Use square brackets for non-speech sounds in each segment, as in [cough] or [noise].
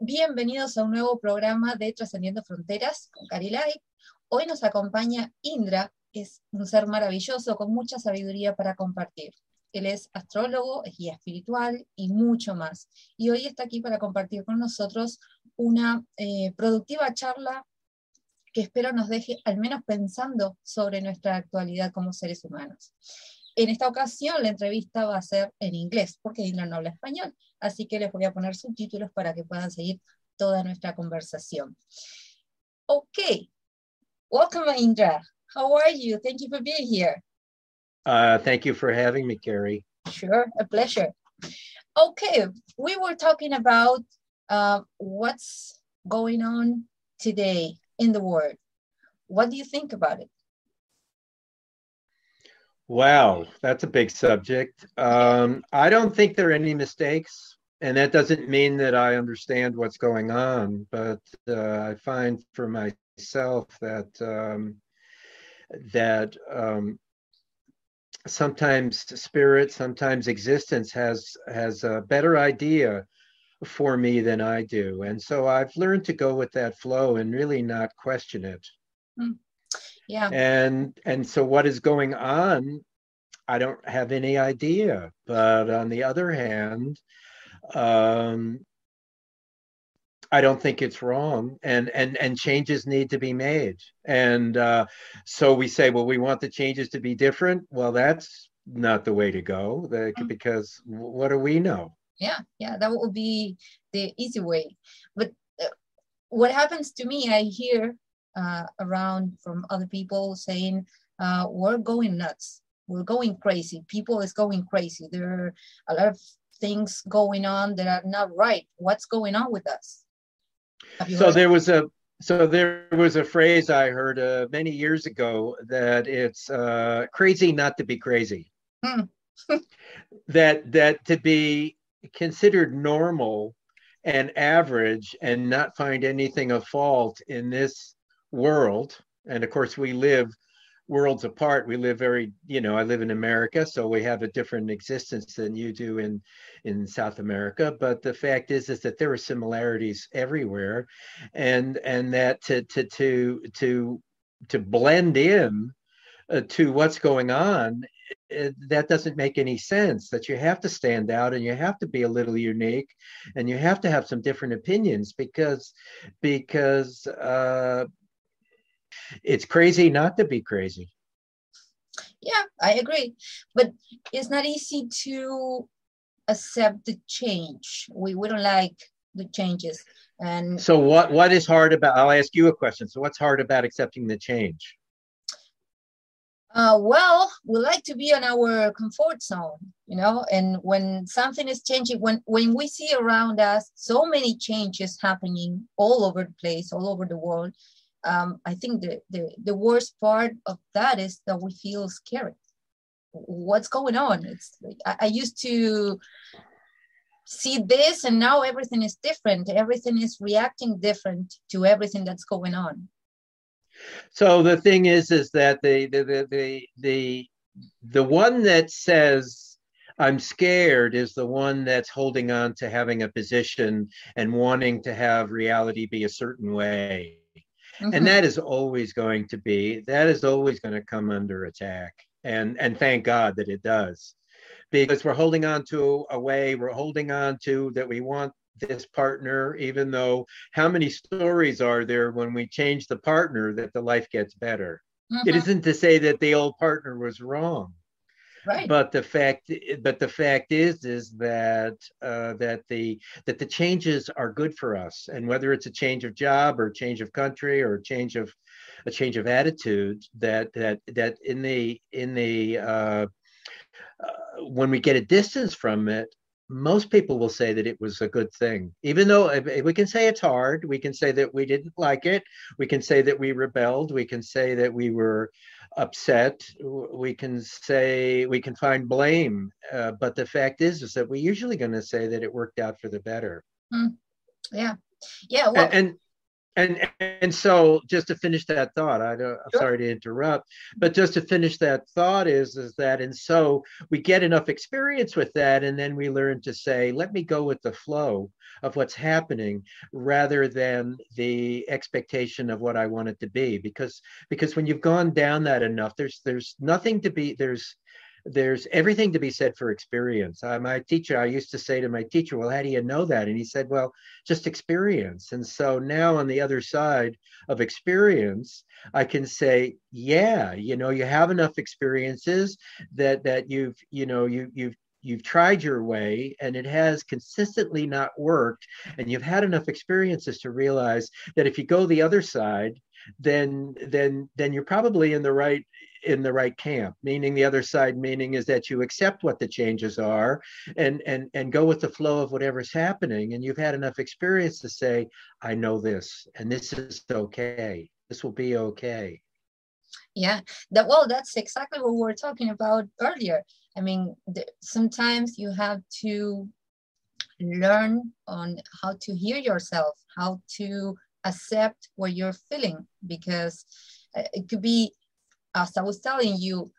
bienvenidos a un nuevo programa de Trascendiendo Fronteras con Cari Light. Hoy nos acompaña Indra, es un ser maravilloso con mucha sabiduría para compartir. Él es astrólogo, es guía espiritual y mucho más. Y hoy está aquí para compartir con nosotros una eh, productiva charla que espero nos deje al menos pensando sobre nuestra actualidad como seres humanos. En esta ocasión la entrevista va a ser en inglés, porque Indra no habla español, así que les voy a poner subtítulos para que puedan seguir toda nuestra conversación. Ok, welcome Indra. How are you? Thank you for being here. Uh, thank you for having me, Carrie. Sure, a pleasure. Okay, we were talking about uh, what's going on today in the world. What do you think about it? Wow, that's a big subject. Um, I don't think there are any mistakes, and that doesn't mean that I understand what's going on, but uh, I find for myself that um, that um, sometimes spirit, sometimes existence has has a better idea for me than I do, and so I've learned to go with that flow and really not question it. Mm yeah and and so what is going on i don't have any idea but on the other hand um I don't think it's wrong, and and and changes need to be made. And uh, so we say, well, we want the changes to be different. Well, that's not the way to go, mm. because what do we know? Yeah, yeah, that would be the easy way. But uh, what happens to me, I hear uh, around from other people saying uh, we're going nuts. We're going crazy. People is going crazy. There are a lot of things going on that are not right. What's going on with us? So there was a so there was a phrase i heard uh, many years ago that it's uh, crazy not to be crazy. Hmm. [laughs] that that to be considered normal and average and not find anything of fault in this world. And of course we live worlds apart. We live very you know i live in america so we have a different existence than you do in in south america. But the fact is is that there are similarities everywhere. And and that to to to to to blend in uh, to what's going on it, that doesn't make any sense that you have to stand out and you have to be a little unique and you have to have some different opinions because because uh, it's crazy not to be crazy. Yeah, I agree. But it's not easy to accept the change. We, we don't like the changes. And so what what is hard about I'll ask you a question. So what's hard about accepting the change? Uh, well, we like to be in our comfort zone, you know, and when something is changing, when when we see around us so many changes happening all over the place, all over the world, um, I think the, the, the worst part of that is that we feel scared. What's going on? It's I, I used to see this and now everything is different. Everything is reacting different to everything that's going on. So the thing is, is that the the the the the, the one that says I'm scared is the one that's holding on to having a position and wanting to have reality be a certain way. Mm-hmm. And that is always going to be, that is always going to come under attack. And, and thank God that it does. Because we're holding on to a way, we're holding on to that we want this partner, even though how many stories are there when we change the partner that the life gets better? Mm-hmm. It isn't to say that the old partner was wrong Right. But the fact, but the fact is, is that uh, that the that the changes are good for us, and whether it's a change of job or change of country or a change of a change of attitude, that that that in the in the uh, uh, when we get a distance from it, most people will say that it was a good thing even though we can say it's hard we can say that we didn't like it we can say that we rebelled we can say that we were upset we can say we can find blame uh, but the fact is is that we're usually going to say that it worked out for the better mm. yeah yeah well, and, and and and so just to finish that thought i don't i'm sure. sorry to interrupt but just to finish that thought is is that and so we get enough experience with that and then we learn to say let me go with the flow of what's happening rather than the expectation of what i want it to be because because when you've gone down that enough there's there's nothing to be there's there's everything to be said for experience. Uh, my teacher, I used to say to my teacher, Well, how do you know that? And he said, Well, just experience. And so now on the other side of experience, I can say, Yeah, you know, you have enough experiences that that you've, you know, you you've you've tried your way and it has consistently not worked and you've had enough experiences to realize that if you go the other side then then then you're probably in the right in the right camp. Meaning the other side meaning is that you accept what the changes are and and and go with the flow of whatever's happening. And you've had enough experience to say i know this and this is okay. This will be okay. Yeah. That well that's exactly what we were talking about earlier. I mean the, sometimes you have to learn on how to hear yourself how to accept what you're feeling because uh, it could be as I was telling you,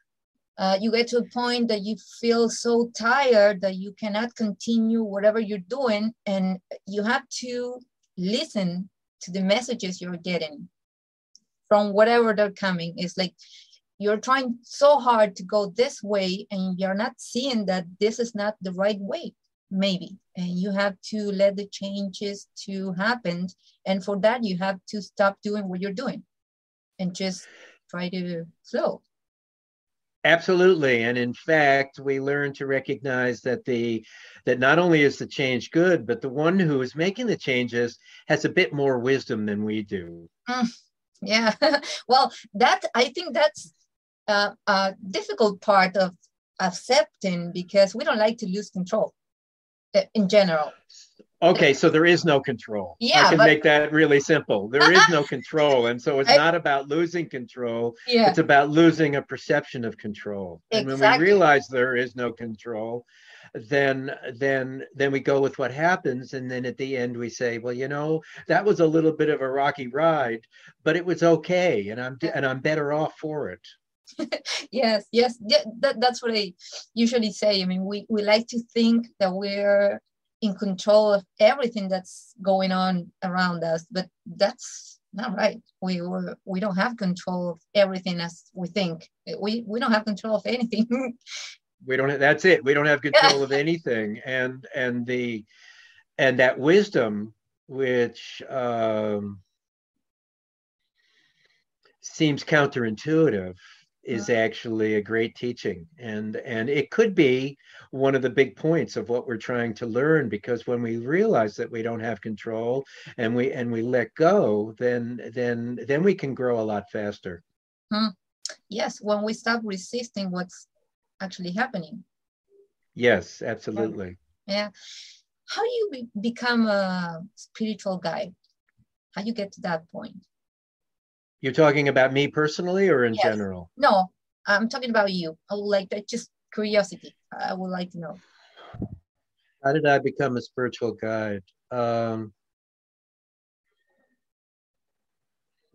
uh, you get to a point that you feel so tired that you cannot continue whatever you're doing, and you have to listen to the messages you're getting from whatever they're coming. It's like you're trying so hard to go this way, and you're not seeing that this is not the right way, maybe. And you have to let the changes to happen, and for that you have to stop doing what you're doing, and just try to. Absolutely, and in fact, we learn to recognize that the that not only is the change good, but the one who is making the changes has a bit more wisdom than we do. Mm, yeah, [laughs] well, that I think that's uh, a difficult part of accepting because we don't like to lose control uh, in general. Okay, so there is no control. Yeah, I can but... make that really simple. There is no control, and so it's [laughs] I... not about losing control. Yeah. It's about losing a perception of control. Exactly. And when we realize there is no control, then then then we go with what happens, and then at the end we say, well, you know, that was a little bit of a rocky ride, but it was okay, and I'm and I'm better off for it. [laughs] yes, yes, that, that's what I usually say. I mean, we, we like to think that we're in control of everything that's going on around us but that's not right. We were we don't have control of everything as we think. We we don't have control of anything. [laughs] We don't that's it. We don't have control of [laughs] anything. And and the and that wisdom which um seems counterintuitive is actually a great teaching and and it could be one of the big points of what we're trying to learn because when we realize that we don't have control and we and we let go then then then we can grow a lot faster. Hmm. yes when we stop resisting what's actually happening. Yes absolutely. Yeah. How do you be, become a spiritual guide? How do you get to that point you're talking about me personally or in yes. general? No, I'm talking about you. I would like that, just curiosity. I would like to know. How did I become a spiritual guide? Um,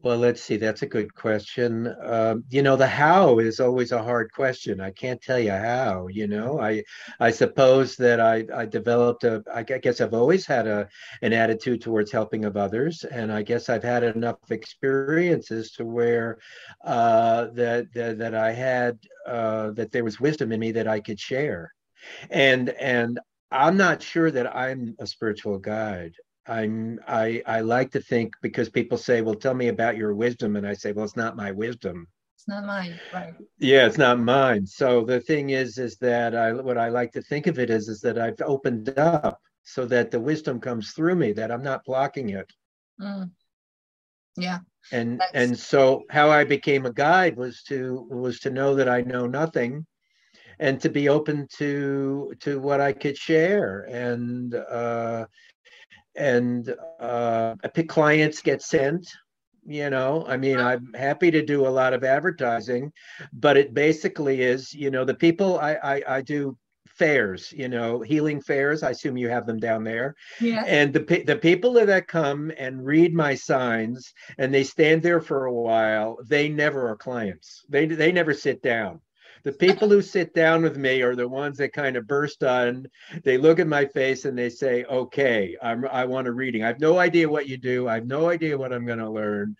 Well, let's see. That's a good question. Um, you know, the how is always a hard question. I can't tell you how. You know, I I suppose that I I developed a. I guess I've always had a an attitude towards helping of others, and I guess I've had enough experiences to where uh, that, that that I had uh, that there was wisdom in me that I could share, and and I'm not sure that I'm a spiritual guide. I'm I I like to think because people say, "Well, tell me about your wisdom," and I say, "Well, it's not my wisdom." It's not mine, right? Yeah, it's not mine. So the thing is, is that I what I like to think of it is, is that I've opened up so that the wisdom comes through me, that I'm not blocking it. Mm. Yeah. And That's... and so how I became a guide was to was to know that I know nothing and to be open to to what I could share and uh and uh, I pick clients get sent you know i mean i'm happy to do a lot of advertising but it basically is you know the people i i, I do fairs, you know, healing fairs. I assume you have them down there. Yeah. And the the people that come and read my signs and they stand there for a while, they never are clients. They they never sit down. The people who sit down with me are the ones that kind of burst on. They look at my face and they say, "Okay, I'm, I want a reading. I have no idea what you do. I have no idea what I'm going to learn,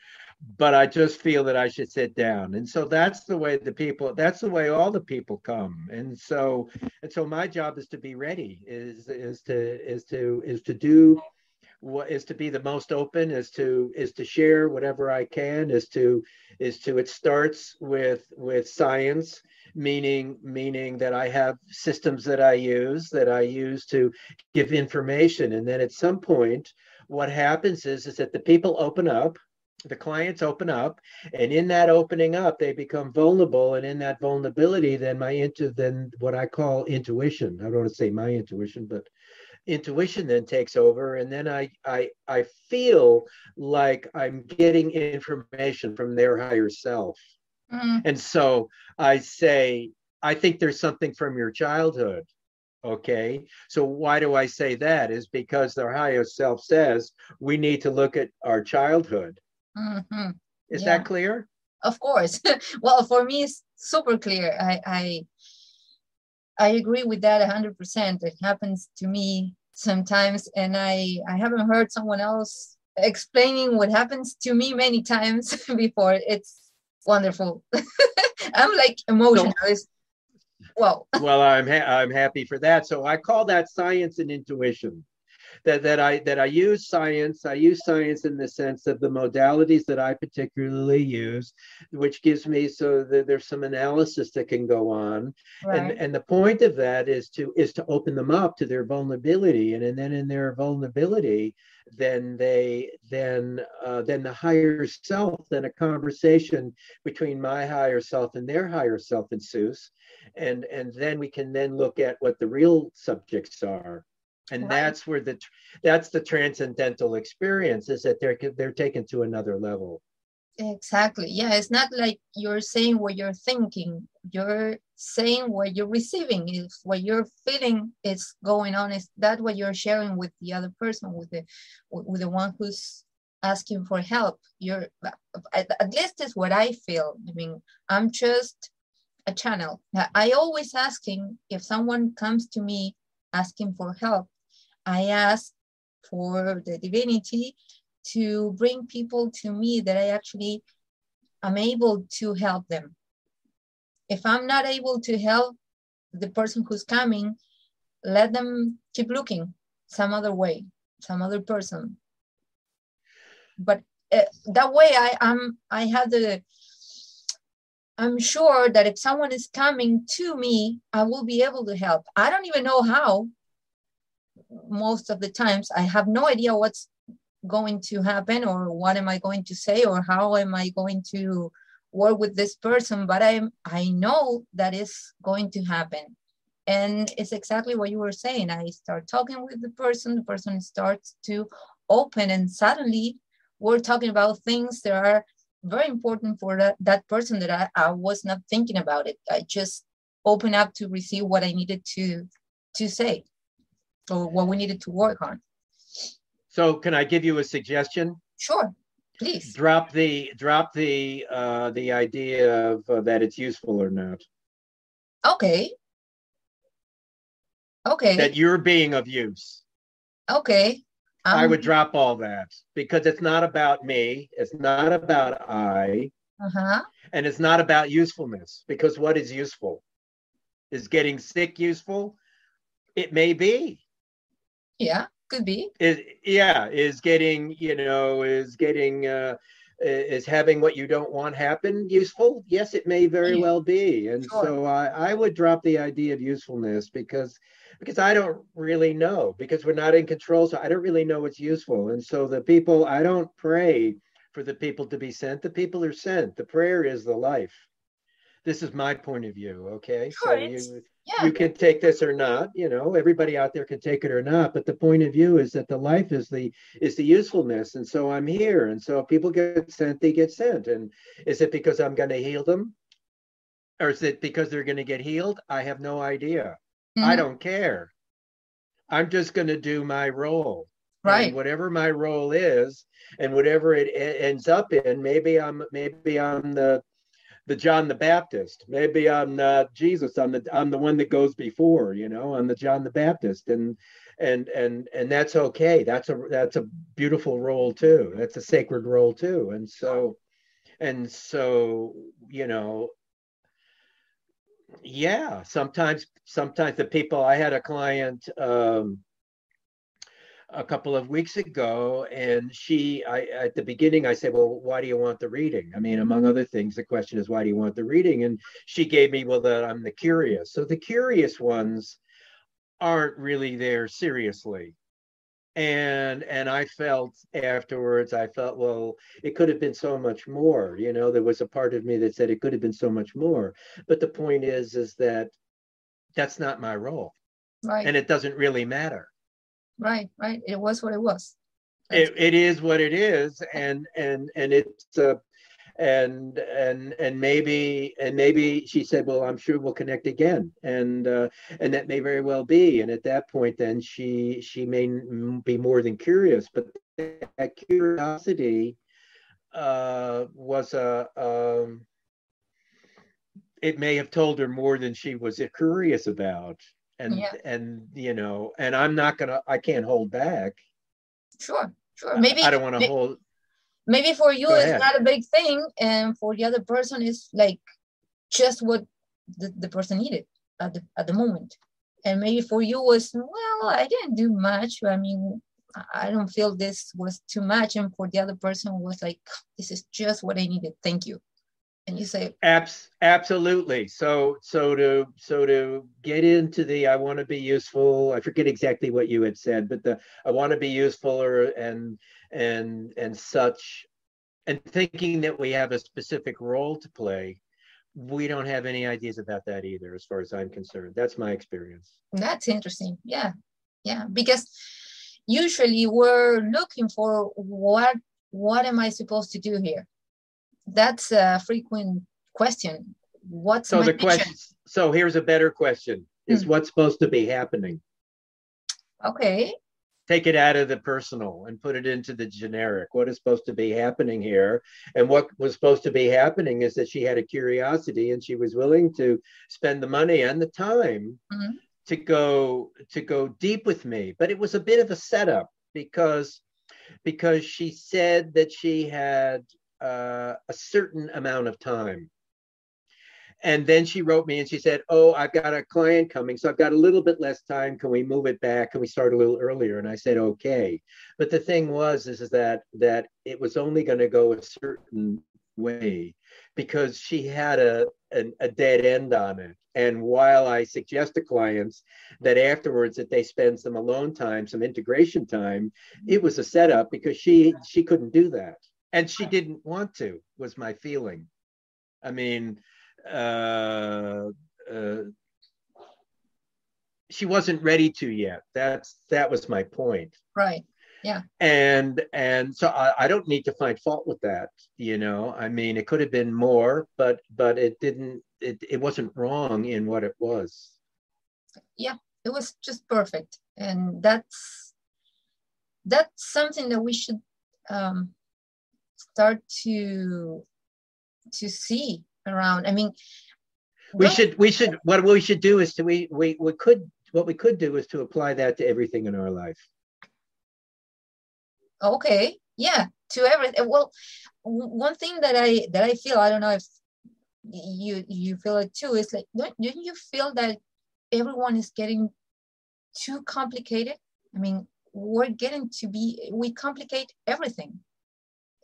but I just feel that I should sit down. And so that's the way the people, that's the way all the people come. And so, and so my job is to be ready, is is to is to is to do what is to be the most open, is to is to share whatever I can, is to is to it starts with with science meaning meaning that I have systems that I use that I use to give information. And then at some point what happens is is that the people open up the clients open up and in that opening up they become vulnerable. And in that vulnerability then my into then what i call intuition. I don't want to say my intuition but intuition then takes over and then i i i feel like i'm getting information from their higher self mm-hmm. and so i say i think there's something from your childhood okay so why do i say that is because their higher self says we need to look at our childhood Mm-hmm. Is yeah. that clear? Of course. [laughs] well, for me, it's super clear. I, I I agree with that 100%. It happens to me sometimes, and I I haven't heard someone else explaining what happens to me many times [laughs] before. It's wonderful. [laughs] I'm like emotional. So, well, [laughs] well, I'm ha- I'm happy for that. So I call that science and intuition that, that I that I use science. I use science in the sense of the modalities that I particularly use, which gives me so that there's some analysis that can go on. Right. And and the point of that is to is to open them up to their vulnerability. And, and then in their vulnerability, then they then uh, then the higher self, then a conversation between my higher self and their higher self ensues. And and then we can then look at what the real subjects are and right. that's where the that's the transcendental experience is that they're they're taken to another level. Exactly. Yeah it's not like you're saying what you're thinking. You're saying what you're receiving. Is what you're feeling is going on is that what you're sharing with the other person with the with the one who's asking for help. You're at, at least is what i feel. I mean i'm just a channel. I always asking if someone comes to me asking for help I ask for the divinity to bring people to me that I actually am able to help them. If I'm not able to help the person who's coming, let them keep looking some other way, some other person. But uh, that way, I am I have the I'm sure that if someone is coming to me, I will be able to help. I don't even know how, most of the times I have no idea what's going to happen or what am I going to say or how am I going to work with this person, but I I know that is going to happen. And it's exactly what you were saying. I start talking with the person, the person starts to open, and suddenly we're talking about things that are very important for that, that person that I, I was not thinking about it. I just open up to receive what I needed to to say or what we needed to work on. So can I give you a suggestion? Sure, please. Drop the drop the uh, the idea of uh, that it's useful or not. Okay. Okay. That you're being of use. Okay. Um, I would drop all that because it's not about me. It's not about I. Uh-huh. And it's not about usefulness because what is useful? Is getting sick useful? It may be. Yeah, could be. Is yeah, is getting, you know, is getting uh is having what you don't want happen useful? Yes, it may very yeah. well be. And sure. so I, I would drop the idea of usefulness because because I don't really know because we're not in control. So I don't really know what's useful. And so the people I don't pray for the people to be sent. The people are sent. The prayer is the life. This is my point of view. Okay. Sure, so you yeah. you can take this or not you know everybody out there can take it or not but the point of view is that the life is the is the usefulness and so i'm here and so if people get sent they get sent and is it because i'm going to heal them or is it because they're going to get healed i have no idea Mm-hmm. I don't care. I'm just going to do my role. Right. And whatever my role is, and whatever it ends up in, maybe I'm maybe I'm the the John the Baptist. Maybe I'm not Jesus. I'm the I'm the one that goes before. You know, I'm the John the Baptist, and and and and that's okay. That's a that's a beautiful role too. That's a sacred role too. And so, and so you know, yeah. Sometimes sometimes the people I had a client. Um, a couple of weeks ago and she i at the beginning i said well why do you want the reading? I mean among mm-hmm. other things the question is why do you want the reading? And she gave me well that i'm the curious. So the curious ones aren't really there seriously. And and i felt afterwards i felt well it could have been so much more. You know there was a part of me that said it could have been so much more. But the point is is that that's not my role. Right. And it doesn't really matter right right. It was what it was. It, it is what it is and and and it's uh and and and maybe and maybe she said well i'm sure we'll connect again and uh and that may very well be and at that point then she she may be more than curious but that curiosity uh was a um it may have told her more than she was curious about and yeah. and you know and i'm not gonna i can't hold back. Sure sure. Maybe i don't want to hold maybe for you it's not a big thing and for the other person it's like just what the, the person needed at the at the moment. And maybe for you was well i didn't do much i mean i don't feel this was too much and for the other person was like this is just what i needed. Thank you and you say Abs- absolutely. So so to so to get into the i want to be useful i forget exactly what you had said but the i want to be useful or and and and such and thinking that we have a specific role to play we don't have any ideas about that either as far as i'm concerned. That's my experience. That's interesting. Yeah. Yeah. Because usually we're looking for what what am i supposed to do here that's a frequent question. What's so the question? So here's a better question: Is hmm. what's supposed to be happening? Okay. Take it out of the personal and put it into the generic. What is supposed to be happening here? And what was supposed to be happening is that she had a curiosity and she was willing to spend the money and the time mm-hmm. to go to go deep with me. But it was a bit of a setup because because she said that she had uh, a certain amount of time. And then she wrote me and she said, Oh, I've got a client coming. So I've got a little bit less time. Can we move it back? Can we start a little earlier? And I said, Okay. But the thing was, is, is that that it was only going to go a certain way because she had a, a, a dead end on it. And while I suggest to clients that afterwards that they spend some alone time, some integration time, it was a setup because she she couldn't do that and she didn't want to was my feeling. I mean uh, uh, she wasn't ready to yet. That's that was my point. Right. Yeah. And and so I, I don't need to find fault with that you know? I mean it could have been more but but it didn't it, it wasn't wrong in what it was. Yeah it was just perfect. And that's that's something that we should um, start to to see around i mean we should we should what we should do is to we we, we could what we could do is to apply that to everything in our life. Okay yeah to everything well one thing that i that i feel i don't know if you you feel it too is like don't, don't you feel that everyone is getting too complicated? I mean we're getting to be we complicate everything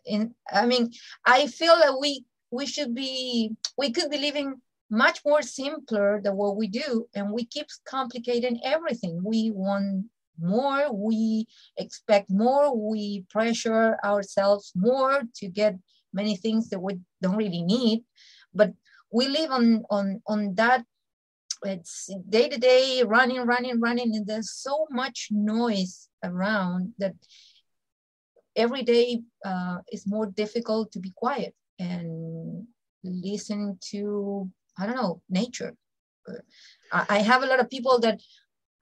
in i mean i feel that we we should be we could be living much more simpler than what we do and we keep complicating everything. We want more we expect more we pressure ourselves more to get many things that we don't really need. But we live on on on that it's day to day running running running and there's so much noise around that every day uh, it's more difficult to be quiet and listen to i don't know nature I have a lot of people that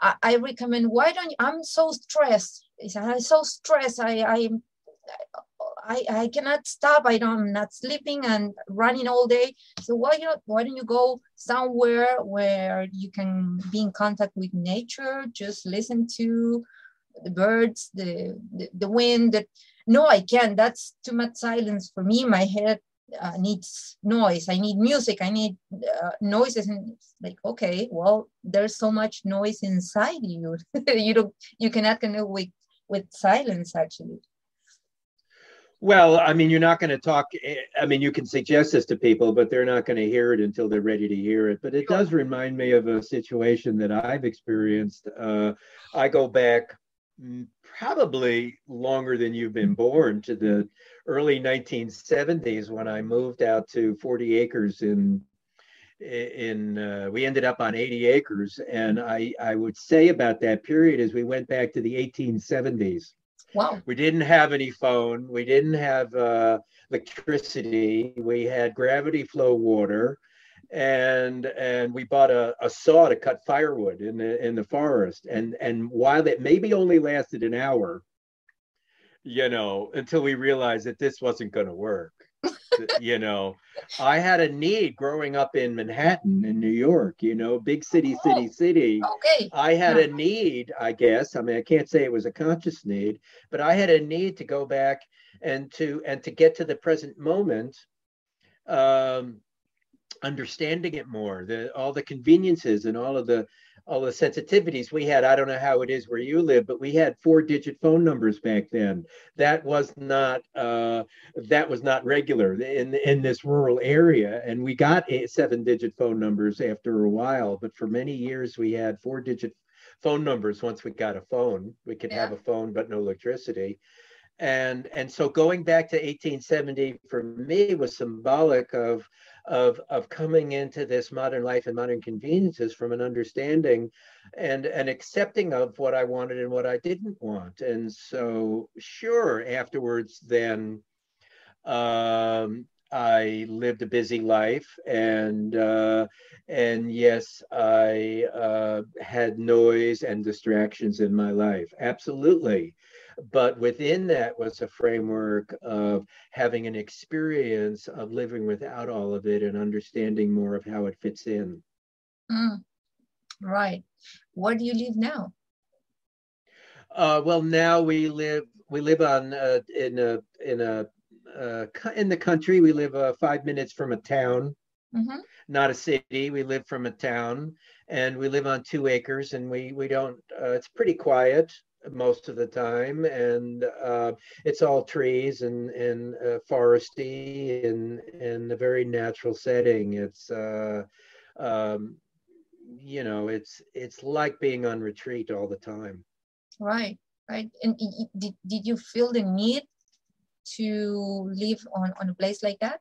I, I recommend. Why don't you? I'm so stressed. I'm so stressed. I I I, I cannot stop. I don't, I'm not sleeping and running all day. So why you why don't you go somewhere where you can be in contact with nature, just listen to the birds, the the, the wind. That no, I can't. That's too much silence for me. My head uh, needs noise. I need music. I need uh, noises. And it's like, okay, well, there's so much noise inside you. [laughs] you don't, you cannot connect with with silence actually. Well, I mean, you're not going to talk. Eh, I mean, you can suggest this to people, but they're not going to hear it until they're ready to hear it. But it does remind me of a situation that I've experienced. Uh, I go back probably longer than you've been born to the early 1970s when I moved out to 40 acres in in uh, we ended up on 80 acres and I I would say about that period as we went back to the 1870s Wow. We didn't have any phone. We didn't have uh, electricity. We had gravity flow water, and and we bought a, a saw to cut firewood in the in the forest. And and while it maybe only lasted an hour, you know, until we realized that this wasn't going to work [laughs] you know, I had a need growing up in Manhattan in New York, you know, big city, city, city. Okay. I had a need, I guess. I mean, I can't say it was a conscious need, but I had a need to go back and to and to get to the present moment. Um, understanding it more the all the conveniences and all of the all the sensitivities we had. I don't know how it is where you live but we had four digit phone numbers back then. That was not uh, that was not regular in in this rural area. And we got eight, seven digit phone numbers after a while but for many years we had four digit phone numbers once we got a phone. We could yeah. have a phone but no electricity. And and so going back to 1870 for me was symbolic of of of coming into this modern life and modern conveniences from an understanding and an accepting of what I wanted and what I didn't want. And so, sure, afterwards, then um, I lived a busy life, and uh, and yes, I uh, had noise and distractions in my life. Absolutely, but within that was a framework of having an experience of living without all of it and understanding more of how it fits in. Mm, right. Where do you live now? Uh, well, now we live we live on uh, in a in a uh, in the country. We live uh, five minutes from a town, mm-hmm. not a city. We live from a town, and we live on two acres, and we we don't. Uh, it's pretty quiet most of the time, and uh, it's all trees and and uh, foresty and and a very natural setting. It's uh, um, you know, it's it's like being on retreat all the time. Right, right. And did did you feel the need to live on on a place like that?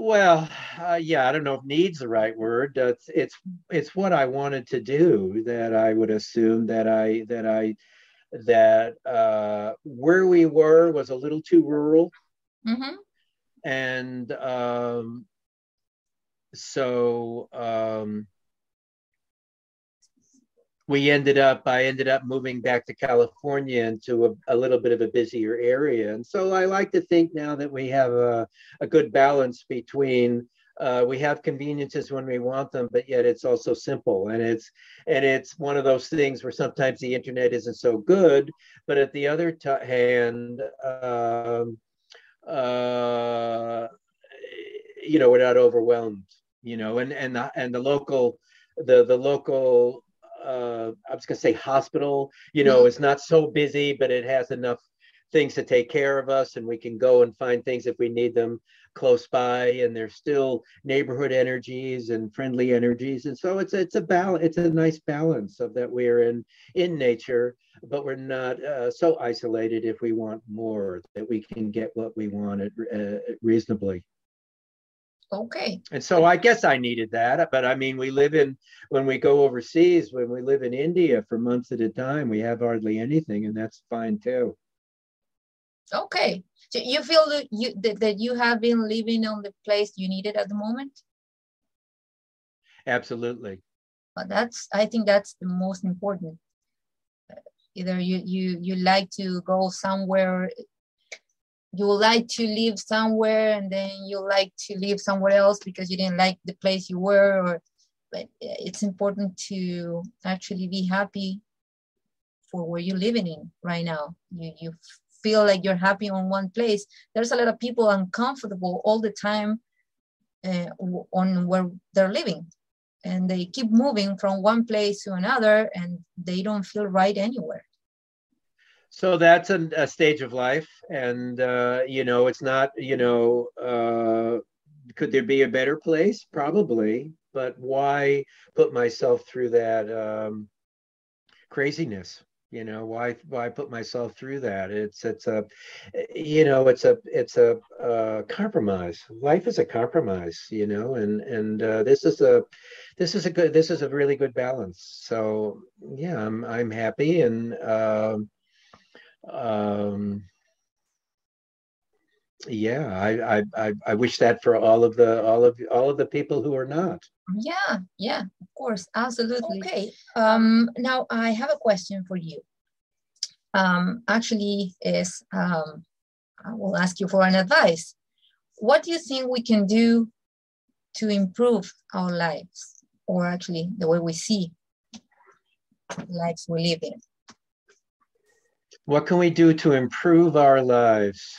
Well, uh, yeah, I don't know if needs the right word. It's it's it's what I wanted to do. That I would assume that I that I that uh, where we were was a little too rural, mm-hmm. and um, so um, we ended up i ended up moving back to california into a, a, little bit of a busier area. And so i like to think now that we have a, a good balance between uh, we have conveniences when we want them but yet it's also simple. And it's and it's one of those things where sometimes the internet isn't so good but at the other t- hand um, uh, you know we're not overwhelmed you know and and the, and the local the the local uh, I was going to say hospital. You know, mm-hmm. it's not so busy, but it has enough things to take care of us, and we can go and find things if we need them close by. And there's still neighborhood energies and friendly energies, and so it's it's a balance. It's a nice balance of that we're in in nature, but we're not uh, so isolated. If we want more, that we can get what we want uh, reasonably. Okay. And so I guess I needed that. But I mean, we live in, when we go overseas, when we live in India for months at a time, we have hardly anything, and that's fine too. Okay. So you feel that you that, that you have been living on the place you needed at the moment? Absolutely. But that's I think that's the most important. Either you you you like to go somewhere you like to live somewhere and then you like to live somewhere else because you didn't like the place you were or but it's important to actually be happy for where you're living in right now. You you feel like you're happy on one place. There's a lot of people uncomfortable all the time uh, on where they're living and they keep moving from one place to another and they don't feel right anywhere so that's a, a stage of life and uh, you know it's not you know uh, could there be a better place? Probably but why put myself through that um, craziness? You know why why put myself through that? It's it's a you know it's a it's a uh, compromise. Life is a compromise you know and and uh, this is a this is a good this is a really good balance. So yeah i'm i'm happy and uh, um, yeah, I, I I wish that for all of the all of all of the people who are not. Yeah, yeah, of course, absolutely. Okay. Um, now I have a question for you. Um, actually, is um, I will ask you for an advice. What do you think we can do to improve our lives, or actually the way we see lives we live in? What can we do to improve our lives?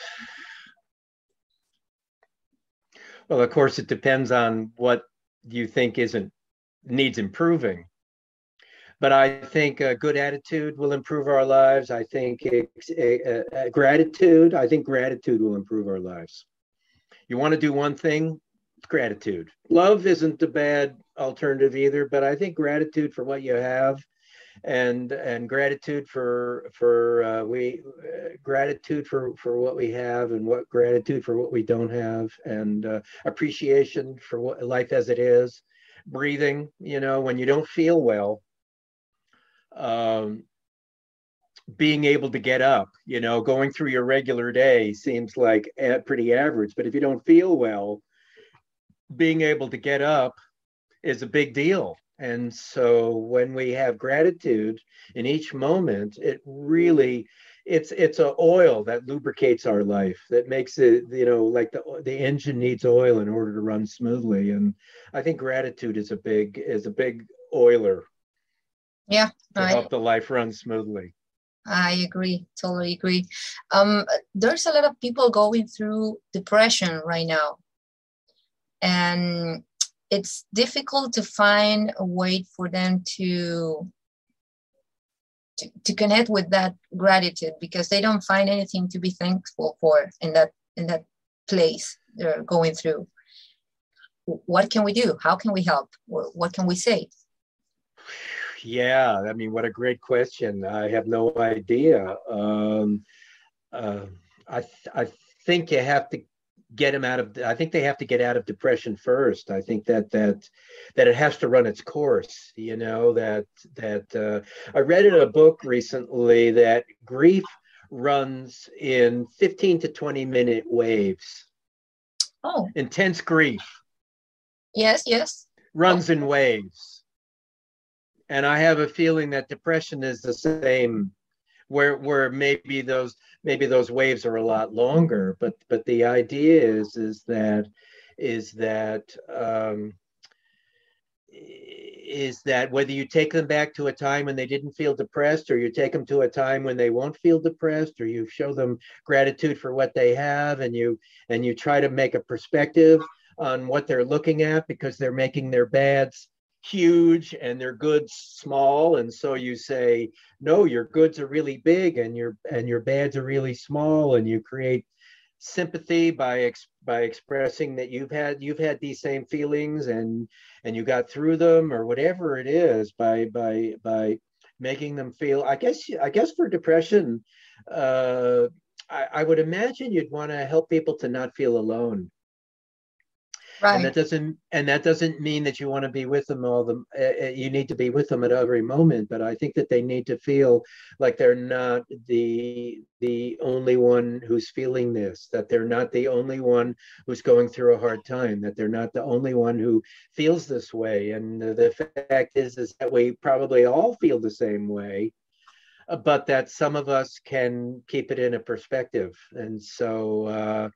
Well, of course, it depends on what you think isn't needs improving. But I think a good attitude will improve our lives. I think a, a, a gratitude. I think gratitude will improve our lives. You want to do one thing, gratitude. Love isn't a bad alternative either, but I think gratitude for what you have and and gratitude for for uh, we uh, gratitude for for what we have and what gratitude for what we don't have and uh, appreciation for what life as it is. Breathing you know when you don't feel well um, being able to get up you know going through your regular day seems like pretty average but if you don't feel well being able to get up is a big deal and so when we have gratitude in each moment, it really it's it's a oil that lubricates our life that makes it you know like the the engine needs oil in order to run smoothly. And i think gratitude is a big is a big oiler yeah to I, help the life run smoothly. I agree totally agree. Um there's a lot of people going through depression right now. And it's difficult to find a way for them to, to connect with that gratitude because they don't find anything to be thankful for in that in that place they're going through. What can we do? How can we help? What can we say? Yeah i mean what a great question. I have no idea. Um, uh, I, th- I think you have to get him out of i think they have to get out of depression first. I think that that that it has to run its course you know that that uh, i read in a book recently that grief runs in 15 to 20 minute waves. Oh. Intense grief. Yes yes. Runs in waves. And i have a feeling that depression is the same where where maybe those maybe those waves are a lot longer but but the idea is is that is that um, is that whether you take them back to a time when they didn't feel depressed or you take them to a time when they won't feel depressed or you show them gratitude for what they have and you and you try to make a perspective on what they're looking at because they're making their bads huge and their goods small. And so you say no your goods are really big and your and your bads are really small. And you create sympathy by ex, by expressing that you've had you've had these same feelings and and you got through them or whatever it is by by by making them feel i guess i guess for depression uh I, I would imagine you'd want to help people to not feel alone Right. And that doesn't and that doesn't mean that you want to be with them all the uh, you need to be with them at every moment, but I think that they need to feel like they're not the the only one who's feeling this, that they're not the only one who's going through a hard time, that they're not the only one who feels this way. And the fact is is that we probably all feel the same way but that some of us can keep it in a perspective. And so uh,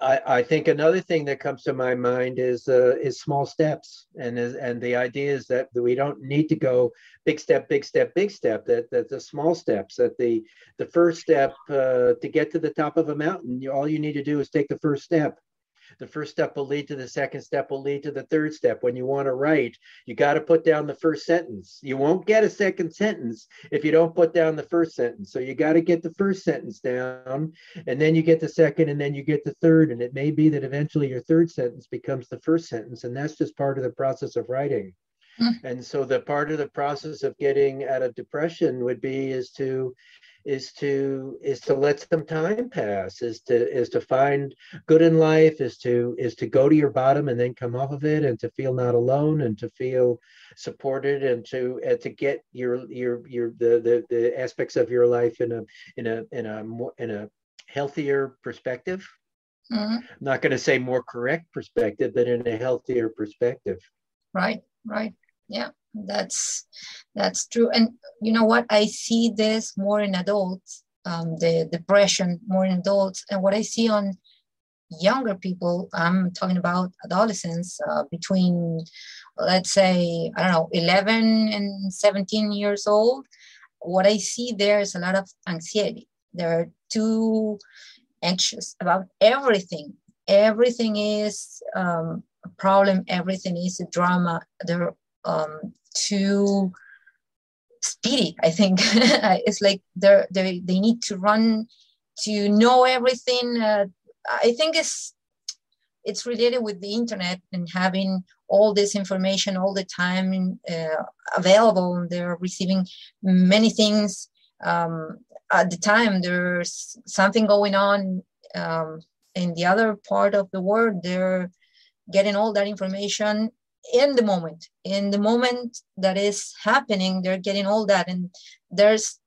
I, I, think another thing that comes to my mind is uh, is small steps, and is, and the idea is that we don't need to go big step, big step, big step. That that the small steps. That the the first step uh, to get to the top of a mountain, you, all you need to do is take the first step the first step will lead to the second step will lead to the third step. When you want to write you got to put down the first sentence. You won't get a second sentence if you don't put down the first sentence. So you got to get the first sentence down and then you get the second and then you get the third and it may be that eventually your third sentence becomes the first sentence and that's just part of the process of writing. Hmm. and so the part of the process of getting out of depression would be is to is to is to let some time pass is to is to find good in life is to is to go to your bottom and then come off of it and to feel not alone and to feel supported and to and to get your your your the, the the aspects of your life in a in a in a more in a healthier perspective. Mm-hmm. i'm not going to say more correct perspective but in a healthier perspective. Right right. Yeah that's that's true. And you know what? I see this more in adults um, the depression more in adults. And what i see on younger people i'm talking about adolescents uh, between let's say i don't know 11 and 17 years old what i see there is a lot of anxiety. They're too anxious about everything. Everything is um, a problem. Everything is a drama. They're um, too speedy i think. [laughs] It's like they're, they they need to run to know everything. Uh, i think it's it's related with the internet and having all this information all the time uh, available. They're receiving many things um, at the time. There's something going on um, in the other part of the world. They're getting all that information in the moment in the moment that is happening they're getting all that and there's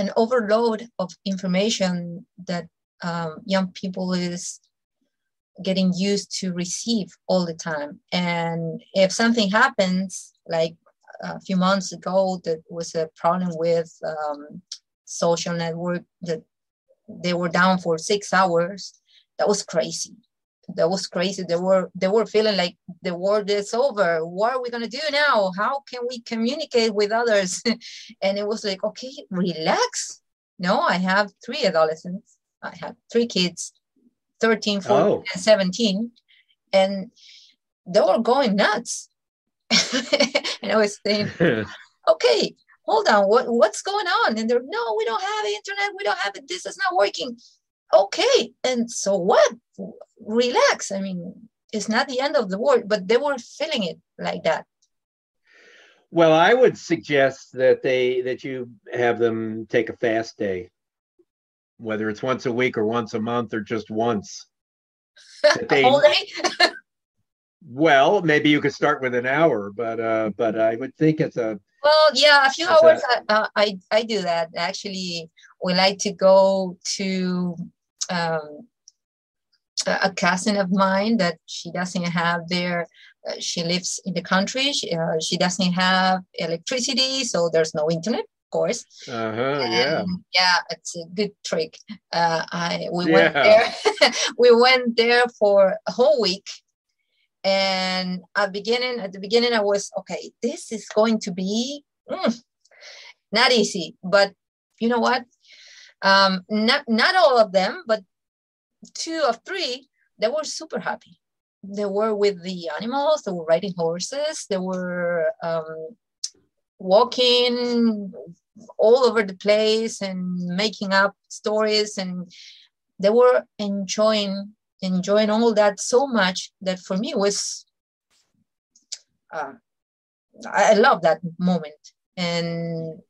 an overload of information that um, young people is getting used to receive all the time. And if something happens like a few months ago that was a problem with um, social network that they were down for six hours that was crazy that was crazy. They were they were feeling like the world is over. What are we gonna do now? How can we communicate with others? [laughs] and it was like, okay, relax. No, I have three adolescents. I have three kids, 13, 14, oh. and 17. And they were going nuts. [laughs] and I was saying, [laughs] okay, hold on, what, what's going on? And they're, no, we don't have the internet. We don't have it. This is not working okay and so what relax i mean it's not the end of the world but they were feeling it like that well i would suggest that they that you have them take a fast day whether it's once a week or once a month or just once [laughs] they, [laughs] well maybe you could start with an hour but uh but i would think it's a well, yeah, a few hours. A, uh, I I do that actually. We like to go to um, a cousin of mine that she doesn't have there. Uh, she lives in the country. She, uh, she doesn't have electricity, so there's no internet, of course. Uh-huh, yeah. Yeah, it's a good trick. Uh, I we yeah. went there. [laughs] we went there for a whole week, and at beginning at the beginning I was okay. This is going to be mm, not easy, but you know what? Um, not not all of them, but two of three, they were super happy. They were with the animals. They were riding horses. They were um, walking all over the place and making up stories, and they were enjoying enjoying all that so much that for me was uh, I love that moment and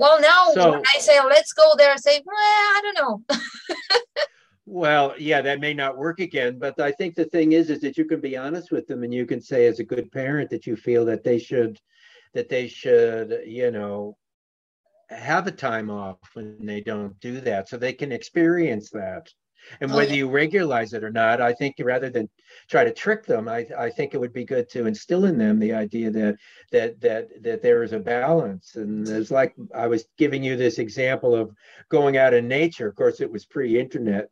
well, now so, when I say let's go there, I say, well, I don't know. [laughs] well, yeah, that may not work again, but I think the thing is, is that you can be honest with them and you can say, as a good parent, that you feel that they should, that they should, you know, have a time off when they don't do that, so they can experience that. And oh, whether you regularize it or not, I think rather than try to trick them, I, I think it would be good to instill in them the idea that that that that there is a balance. And it's like I was giving you this example of going out in nature. Of course, it was pre-internet,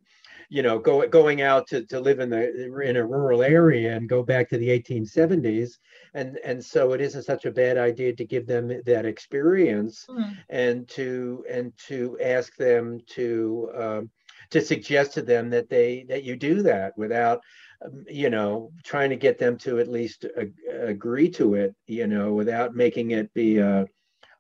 you know, go, going out to, to live in the in a rural area and go back to the 1870s, and and so it isn't such a bad idea to give them that experience mm. and to and to ask them to um, to suggest to them that they that you do that without um, you know trying to get them to at least agree to it you know without making it be a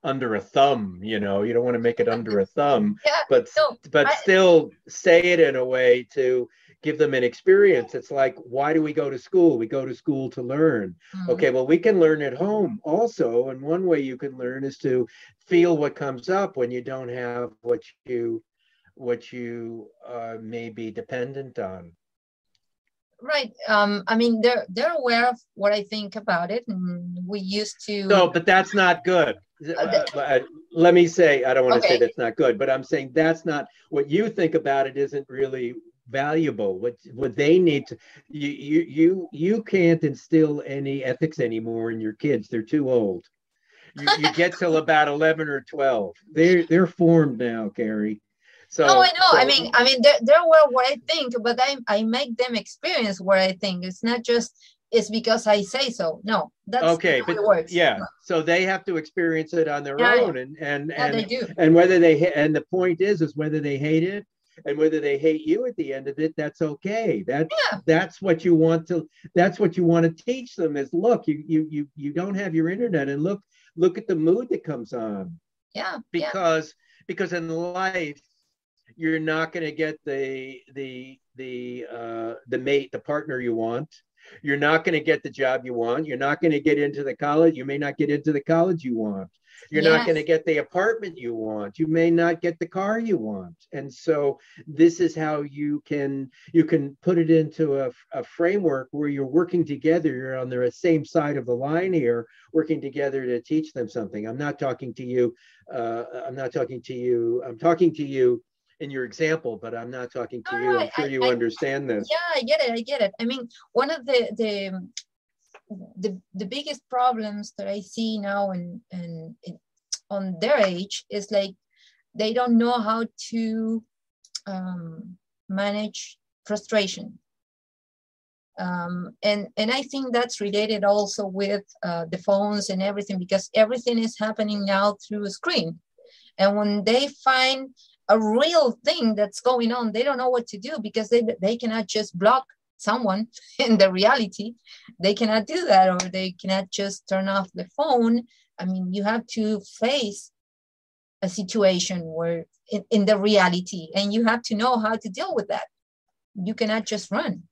under a thumb you know. You don't want to make it under a thumb [laughs] yeah, but no, but I, still say it in a way to give them an experience. It's like why do we go to school? We go to school to learn. Mm-hmm. okay well we can learn at home also and one way you can learn is to feel what comes up when you don't have what you what you uh, may be dependent on right um i mean they're they're aware of what i think about it and we used to no but that's not good uh, uh, let me say, I don't want to okay. say that's not good, but I'm saying that's not what you think about it isn't really valuable. What what they need to you you you you can't instill any ethics anymore in your kids. They're too old. You, you get till about eleven or twelve. They're they're formed now, Carrie. So, no, I know. So, I mean, I mean, they're, they're what I think, but I I make them experience what I think. It's not just it's because I say so. No, that's okay, but. Yeah, so they have to experience it on their yeah, own, and and yeah, and they do. and whether they and the point is is whether they hate it and whether they hate you at the end of it that's okay that's yeah. that's what you want to that's what you want to teach them is look you you you you don't have your internet and look look at the mood that comes on yeah because yeah. because in life you're not going to get the the the uh the mate the partner you want you're not going to get the job you want. You're not going to get into the college. You may not get into the college you want. You're yes. not going to get the apartment you want. You may not get the car you want. And so this is how you can you can put it into a, a framework where you're working together. You're on the same side of the line here, working together to teach them something. I'm not talking to you. Uh, I'm not talking to you. I'm talking to you in your example, but I'm not talking to you. I'm sure you I, understand this. Yeah, I get it. I get it. I mean, one of the the the, the biggest problems that I see now and and on their age is like they don't know how to um, manage frustration. Um, and and I think that's related also with uh, the phones and everything because everything is happening now through a screen, and when they find a real thing that's going on. They don't know what to do because they, they cannot just block someone [laughs] in the reality. They cannot do that or they cannot just turn off the phone. I mean you have to face a situation where in, in the reality and you have to know how to deal with that. You cannot just run.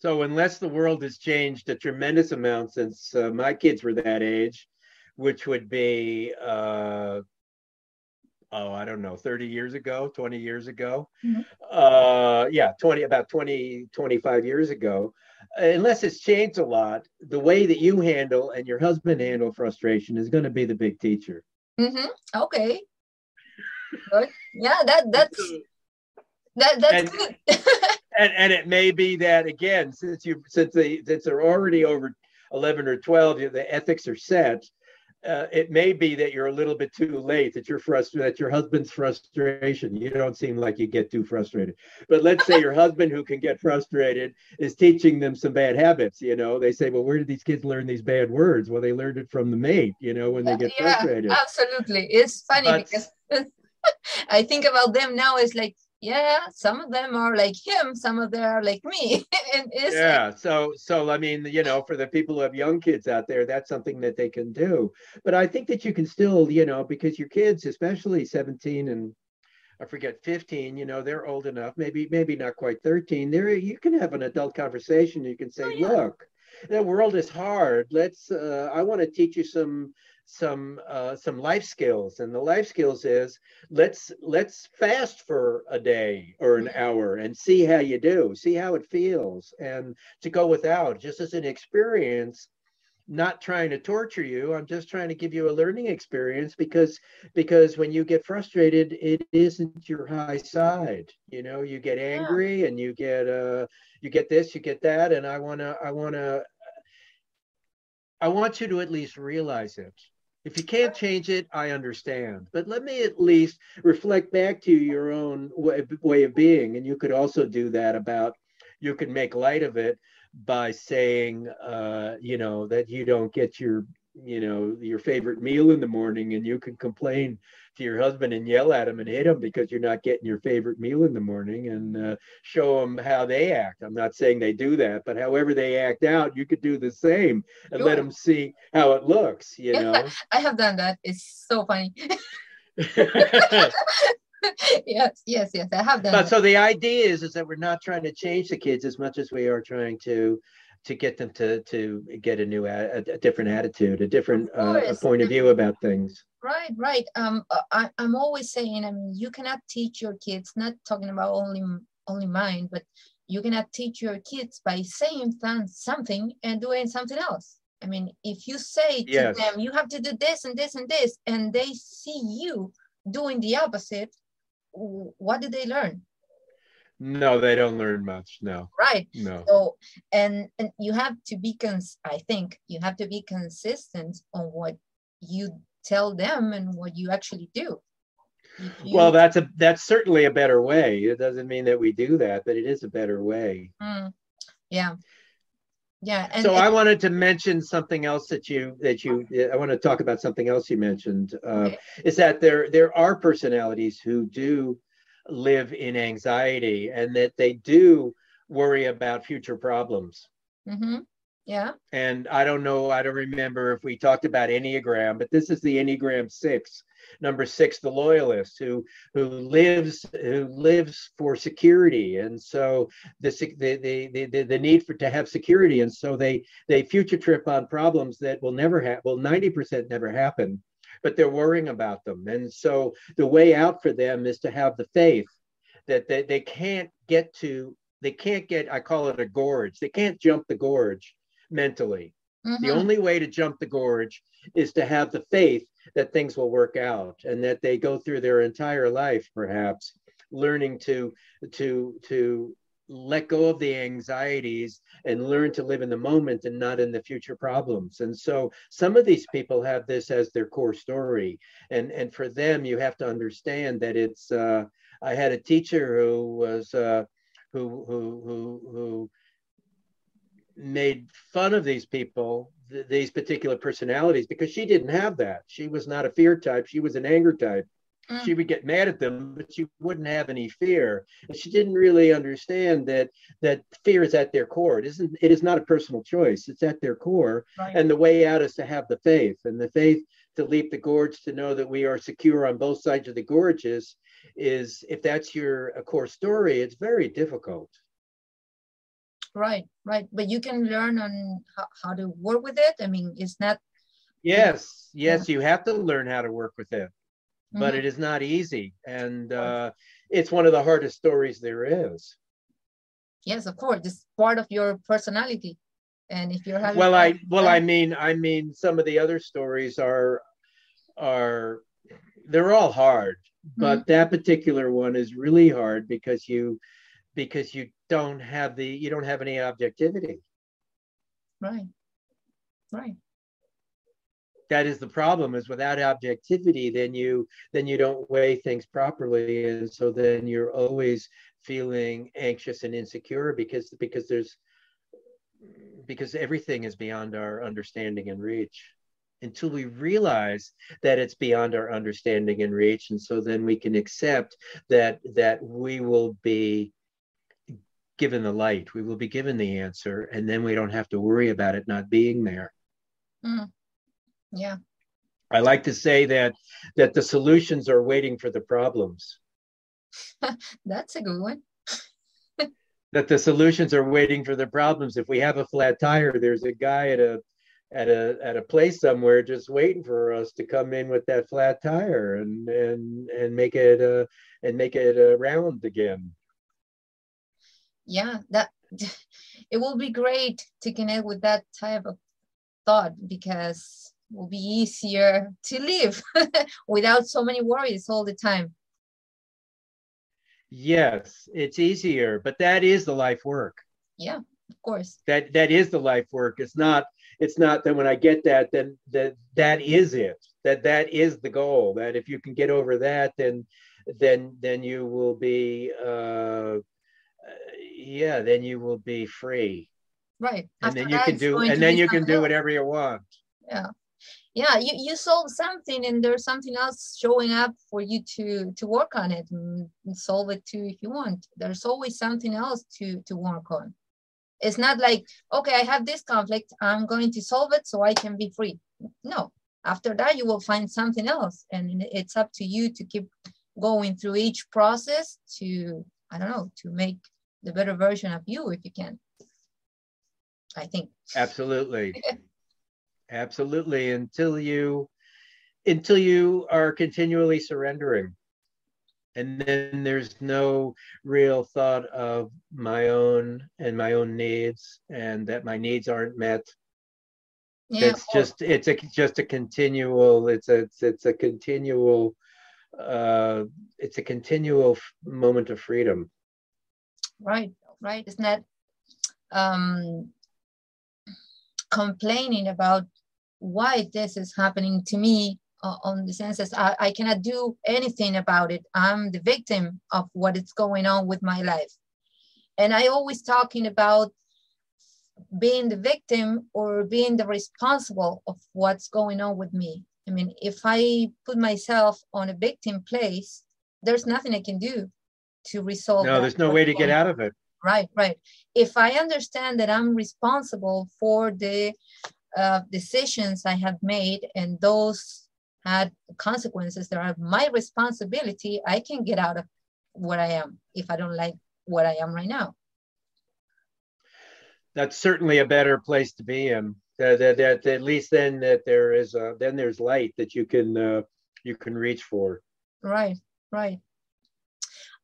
So unless the world has changed a tremendous amount since uh, my kids were that age which would be uh, oh, I don't know, 30 years ago, 20 years ago. Mm-hmm. Uh, yeah, 20, about 20, 25 years ago. Unless it's changed a lot, the way that you handle and your husband handle frustration is going to be the big teacher. Mm-hmm. Okay. Good. Yeah, that that's that that's and, good. [laughs] and and it may be that again, since you since they since they're already over 11 or 12, the ethics are set uh, it may be that you're a little bit too late, that you're frustrated, that your husband's frustration. You don't seem like you get too frustrated. But let's say your husband, who can get frustrated, is teaching them some bad habits. You know, they say, well, where did these kids learn these bad words? Well, they learned it from the mate, you know, when they get yeah, frustrated. Absolutely. It's funny but, because [laughs] I think about them now, it's like, yeah some of them are like him some of them are like me. [laughs] Yeah like, so so i mean you know for the people who have young kids out there that's something that they can do. But i think that you can still you know because your kids especially 17 and i forget 15 you know they're old enough maybe maybe not quite 13 there you can have an adult conversation you can say oh, yeah. look the world is hard. Let's uh, i want to teach you some some uh, some life skills. And the life skills is let's let's fast for a day or an hour and see how you do see how it feels. And to go without just as an experience not trying to torture you i'm just trying to give you a learning experience because because when you get frustrated it isn't your high side. You know you get angry yeah. and you get uh you get this you get that. And i want to i want to i want you to at least realize it if you can't change it i understand. But let me at least reflect back to your own way, way of being. And you could also do that about you can make light of it by saying, uh, you know, that you don't get your, you know, your favorite meal in the morning, and you can complain to your husband and yell at him and hit him because you're not getting your favorite meal in the morning, and uh, show them how they act. I'm not saying they do that, but however they act out, you could do the same and sure. let them see how it looks. You know, I have done that. It's so funny. [laughs] [laughs] yes, yes, yes. I have done. But so the idea is is that we're not trying to change the kids as much as we are trying to to get them to to get a new a, a different attitude, a different uh, a point of view about things. Right, right. Um, I, I'm always saying, I mean, you cannot teach your kids. Not talking about only only mine, but you cannot teach your kids by saying something and doing something else. I mean, if you say to yes. them, you have to do this and this and this, and they see you doing the opposite, what did they learn? No, they don't learn much. No. Right. No. So, and and you have to be cons. I think you have to be consistent on what you tell them and what you actually do. You, well, that's a that's certainly a better way. It doesn't mean that we do that, but it is a better way. Mm, yeah. Yeah. And, so and, I wanted to mention something else that you that you I want to talk about something else you mentioned uh, okay. is that there there are personalities who do live in anxiety and that they do worry about future problems. Mm-hmm. Yeah. And I don't know, I don't remember if we talked about Enneagram, but this is the Enneagram six. Number six, the loyalist who who lives who lives for security, and so the the the the, the need for to have security, and so they they future trip on problems that will never happen. Well, ninety percent never happen, but they're worrying about them, and so the way out for them is to have the faith that they, they can't get to they can't get i call it a gorge they can't jump the gorge mentally. Mm-hmm. The only way to jump the gorge is to have the faith that things will work out and that they go through their entire life perhaps learning to to to let go of the anxieties and learn to live in the moment and not in the future problems and so some of these people have this as their core story and and for them you have to understand that it's uh, i had a teacher who was uh, who who who who made fun of these people, th- these particular personalities, because she didn't have that. She was not a fear type, she was an anger type. Mm. She would get mad at them, but she wouldn't have any fear. And she didn't really understand that that fear is at their core. It isn't. It is not a personal choice. It's at their core, right. and the way out is to have the faith, and the faith to leap the gorge, to know that we are secure on both sides of the gorges. Is if that's your a core story, it's very difficult. Right, right. But you can learn on how, how to work with it. I mean, it's not. Yes, yes, yeah. you have to learn how to work with it, but mm-hmm. it is not easy. And uh, it's one of the hardest stories there is. Yes, of course. It's part of your personality. And if you're having well, I well, I mean, I mean, some of the other stories are are they're all hard, but mm-hmm. that particular one is really hard because you because you don't have the you don't have any objectivity right right that is the problem is without objectivity then you then you don't weigh things properly. And so then you're always feeling anxious and insecure because because there's because everything is beyond our understanding and reach. Until we realize that it's beyond our understanding and reach. And so then we can accept that that we will be given the light, we will be given the answer, and then we don't have to worry about it not being there. Mm. Yeah. I like to say that that the solutions are waiting for the problems. [laughs] That's a good one. [laughs] that the solutions are waiting for the problems. If we have a flat tire, there's a guy at a at a at a place somewhere just waiting for us to come in with that flat tire and and and make it uh and make it uh, round again yeah that [laughs] it will be great to connect with that type of thought because will be easier to live [laughs] without so many worries all the time yes it's easier but that is the life work yeah of course that that is the life work it's not it's not that when I get that, then that that is it. That that is the goal. That if you can get over that, then then then you will be uh, yeah, then you will be free. Right. And After then you can do and then you can do whatever you want. Yeah. Yeah, you, you solve something and there's something else showing up for you to to work on it and solve it too if you want. There's always something else to to work on. It's not like, okay, I have this conflict, I'm going to solve it so I can be free. No, after that, you will find something else. And it's up to you to keep going through each process to, I don't know, to make the better version of you if you can. I think. Absolutely. [laughs] Absolutely. Until you until you are continually surrendering and then there's no real thought of my own and my own needs and that my needs aren't met yeah. it's just it's a just a continual it's a it's, it's a continual uh it's a continual f- moment of freedom right right isn't that um complaining about why this is happening to me uh, on the sense that I, I cannot do anything about it. I'm the victim of what is going on with my life. And I always talking about being the victim or being the responsible of what's going on with me. I mean, if I put myself on a victim place, there's nothing I can do to resolve. No, there's no way to get out of it. Right, right. If I understand that I'm responsible for the uh, decisions I have made and those had consequences that are my responsibility, I can get out of what I am if I don't like what I am right now. That's certainly a better place to be in. That, that, that at least then that there is a, then there's light that you can uh, you can reach for. Right, right.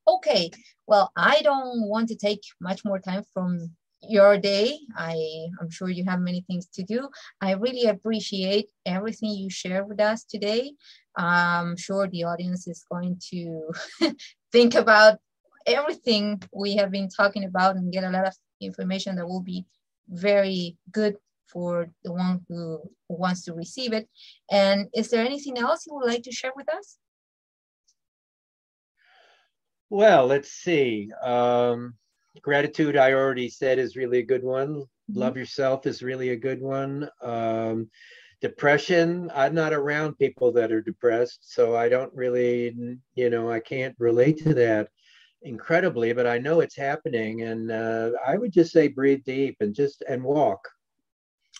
Okay, well, I don't want to take much more time from your day. I, I'm sure you have many things to do. I really appreciate everything you share with us today. I'm sure the audience is going to [laughs] think about everything we have been talking about and get a lot of information that will be very good for the one who, who wants to receive it. And is there anything else you would like to share with us? Well, let's see. Um, gratitude i already said is really a good one mm-hmm. love yourself is really a good one um, depression i'm not around people that are depressed so i don't really you know i can't relate to that incredibly but i know it's happening and uh, i would just say breathe deep and just and walk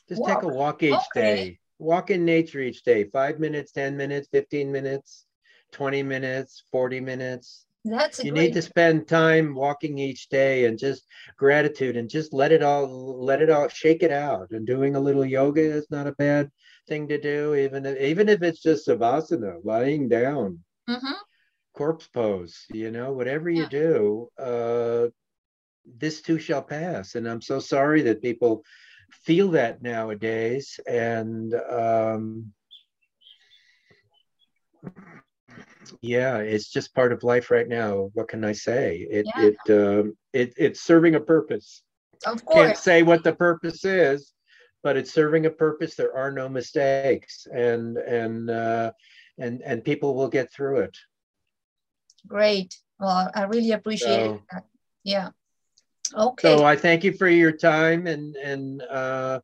just walk. take a walk each okay. day walk in nature each day five minutes ten minutes 15 minutes 20 minutes 40 minutes that's you great... need to spend time walking each day and just gratitude and just let it all let it all shake it out. And doing a little yoga is not a bad thing to do, even if, even if it's just savasana, lying down, mm-hmm. corpse pose. You know, whatever yeah. you do, uh, this too shall pass. And I'm so sorry that people feel that nowadays. And um, yeah it's just part of life right now what can i say? It yeah. it um it it's serving a purpose. Of course. can't say what the purpose is but it's serving a purpose. There are no mistakes and and uh and and people will get through it. Great. Well i really appreciate so, that. Yeah. Okay. So i thank you for your time and and uh,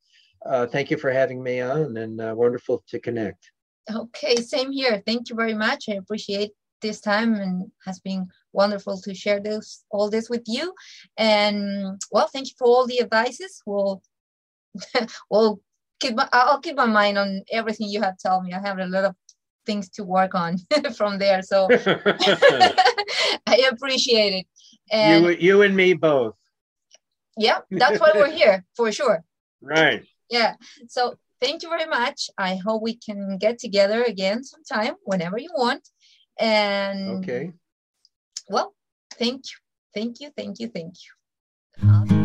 uh thank you for having me on and uh, wonderful to connect Okay, same here. Thank you very much. I appreciate this time and has been wonderful to share this all this with you. And well, thank you for all the advices. We'll [laughs] we'll keep my, I'll keep my mind on everything you have told me. I have a lot of things to work on [laughs] from there. So [laughs] I appreciate it. And you you and me both. Yeah, that's why we're here for sure. Right. Yeah. So thank you very much. I hope we can get together again sometime, whenever you want. And okay. Well, thank you. Thank you. Thank you. Thank you.